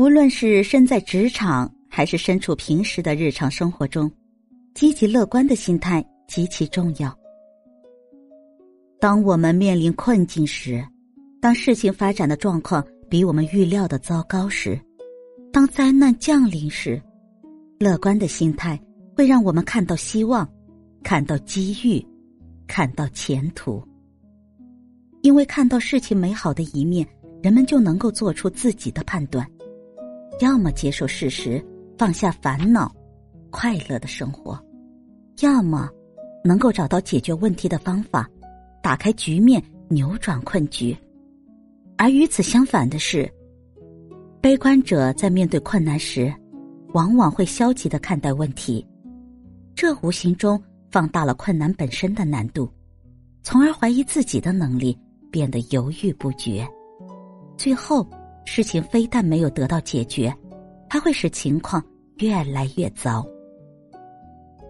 无论是身在职场，还是身处平时的日常生活中，积极乐观的心态极其重要。当我们面临困境时，当事情发展的状况比我们预料的糟糕时，当灾难降临时，乐观的心态会让我们看到希望，看到机遇，看到前途。因为看到事情美好的一面，人们就能够做出自己的判断，要么接受事实，放下烦恼，快乐的生活；要么能够找到解决问题的方法。打开局面，扭转困局。而与此相反的是，悲观者在面对困难时，往往会消极的看待问题，这无形中放大了困难本身的难度，从而怀疑自己的能力，变得犹豫不决。最后，事情非但没有得到解决，还会使情况越来越糟。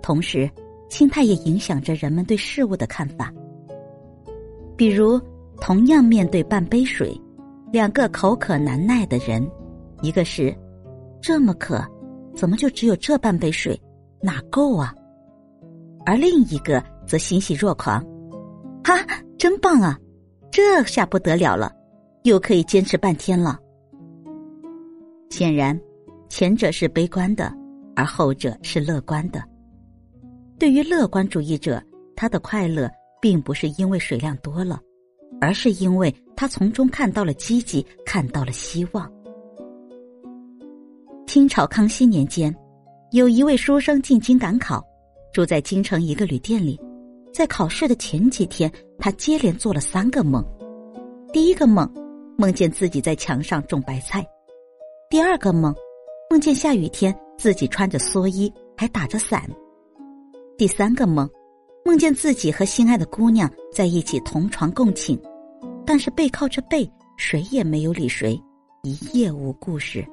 同时，心态也影响着人们对事物的看法。比如，同样面对半杯水，两个口渴难耐的人，一个是这么渴，怎么就只有这半杯水，哪够啊？而另一个则欣喜若狂，哈，真棒啊！这下不得了了，又可以坚持半天了。显然，前者是悲观的，而后者是乐观的。对于乐观主义者，他的快乐。并不是因为水量多了，而是因为他从中看到了积极，看到了希望。清朝康熙年间，有一位书生进京赶考，住在京城一个旅店里。在考试的前几天，他接连做了三个梦。第一个梦，梦见自己在墙上种白菜；第二个梦，梦见下雨天自己穿着蓑衣还打着伞；第三个梦。梦见自己和心爱的姑娘在一起同床共寝，但是背靠着背，谁也没有理谁，一夜无故事。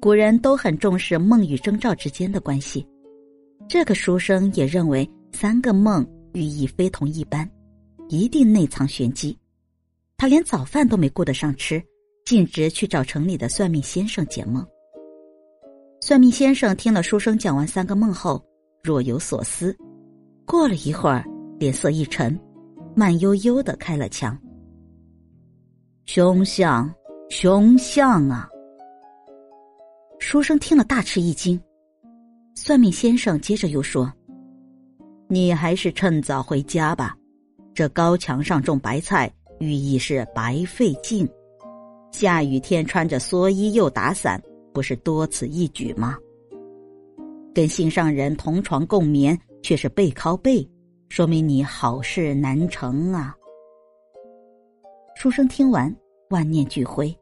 古人都很重视梦与征兆之间的关系，这个书生也认为三个梦寓意非同一般，一定内藏玄机。他连早饭都没顾得上吃，径直去找城里的算命先生解梦。算命先生听了书生讲完三个梦后，若有所思。过了一会儿，脸色一沉，慢悠悠的开了枪。凶相，凶相啊！书生听了大吃一惊。算命先生接着又说：“你还是趁早回家吧，这高墙上种白菜，寓意是白费劲。下雨天穿着蓑衣又打伞，不是多此一举吗？跟心上人同床共眠。”却是背靠背，说明你好事难成啊！书生听完，万念俱灰，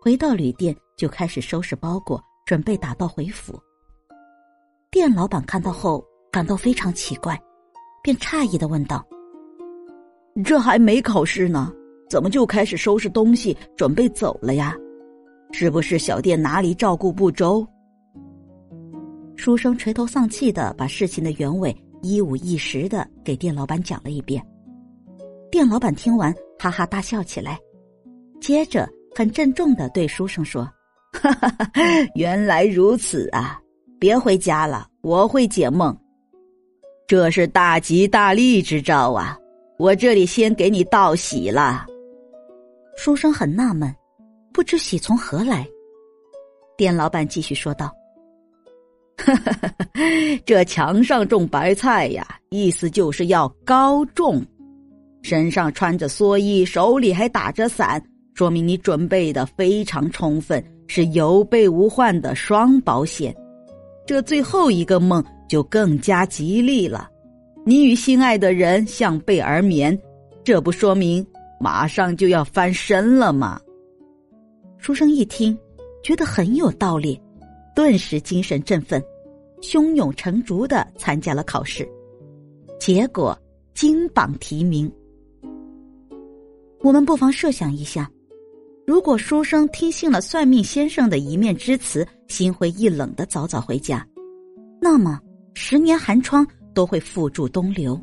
回到旅店就开始收拾包裹，准备打道回府。店老板看到后感到非常奇怪，便诧异的问道：“这还没考试呢，怎么就开始收拾东西准备走了呀？是不是小店哪里照顾不周？”书生垂头丧气的把事情的原委一五一十的给店老板讲了一遍。店老板听完哈哈大笑起来，接着很郑重的对书生说：“哈哈哈，原来如此啊！别回家了，我会解梦。这是大吉大利之兆啊！我这里先给你道喜了。”书生很纳闷，不知喜从何来。店老板继续说道。哈哈哈！这墙上种白菜呀，意思就是要高中。身上穿着蓑衣，手里还打着伞，说明你准备的非常充分，是有备无患的双保险。这最后一个梦就更加吉利了，你与心爱的人相背而眠，这不说明马上就要翻身了嘛？书生一听，觉得很有道理。顿时精神振奋，胸有成竹的参加了考试，结果金榜题名。我们不妨设想一下，如果书生听信了算命先生的一面之词，心灰意冷的早早回家，那么十年寒窗都会付诸东流。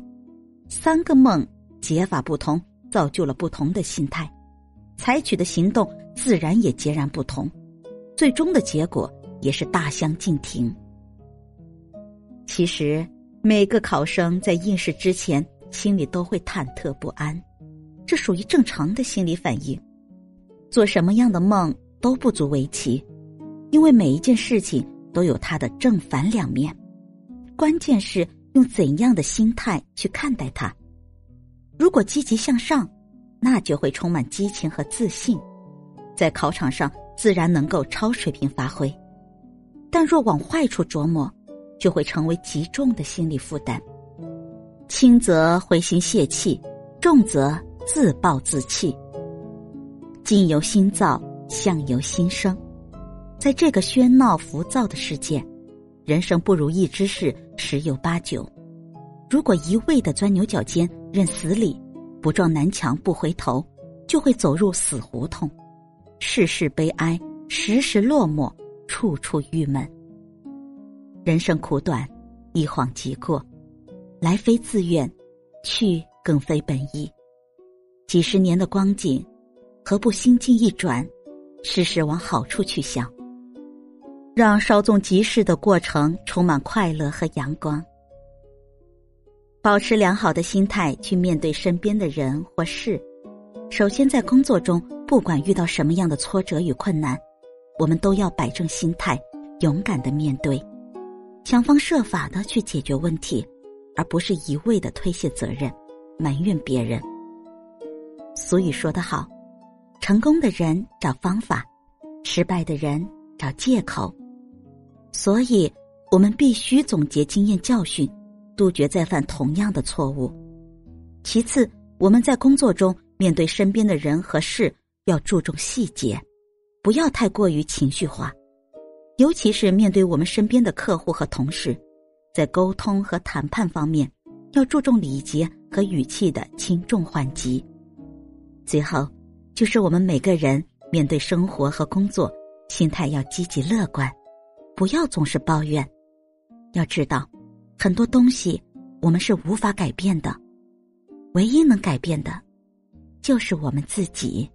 三个梦解法不同，造就了不同的心态，采取的行动自然也截然不同。最终的结果也是大相径庭。其实，每个考生在应试之前，心里都会忐忑不安，这属于正常的心理反应。做什么样的梦都不足为奇，因为每一件事情都有它的正反两面，关键是用怎样的心态去看待它。如果积极向上，那就会充满激情和自信，在考场上自然能够超水平发挥。但若往坏处琢磨，就会成为极重的心理负担。轻则灰心泄气，重则自暴自弃。境由心造，相由心生。在这个喧闹浮躁的世界，人生不如意之事十有八九。如果一味的钻牛角尖、认死理，不撞南墙不回头，就会走入死胡同，事事悲哀，时时落寞，处处郁闷。人生苦短，一晃即过，来非自愿，去更非本意。几十年的光景，何不心境一转，事事往好处去想，让稍纵即逝的过程充满快乐和阳光。保持良好的心态去面对身边的人或事。首先，在工作中，不管遇到什么样的挫折与困难，我们都要摆正心态，勇敢的面对，想方设法的去解决问题，而不是一味的推卸责任，埋怨别人。俗语说得好：“成功的人找方法，失败的人找借口。”所以，我们必须总结经验教训。杜绝再犯同样的错误。其次，我们在工作中面对身边的人和事，要注重细节，不要太过于情绪化。尤其是面对我们身边的客户和同事，在沟通和谈判方面，要注重礼节和语气的轻重缓急。最后，就是我们每个人面对生活和工作，心态要积极乐观，不要总是抱怨。要知道。很多东西我们是无法改变的，唯一能改变的，就是我们自己。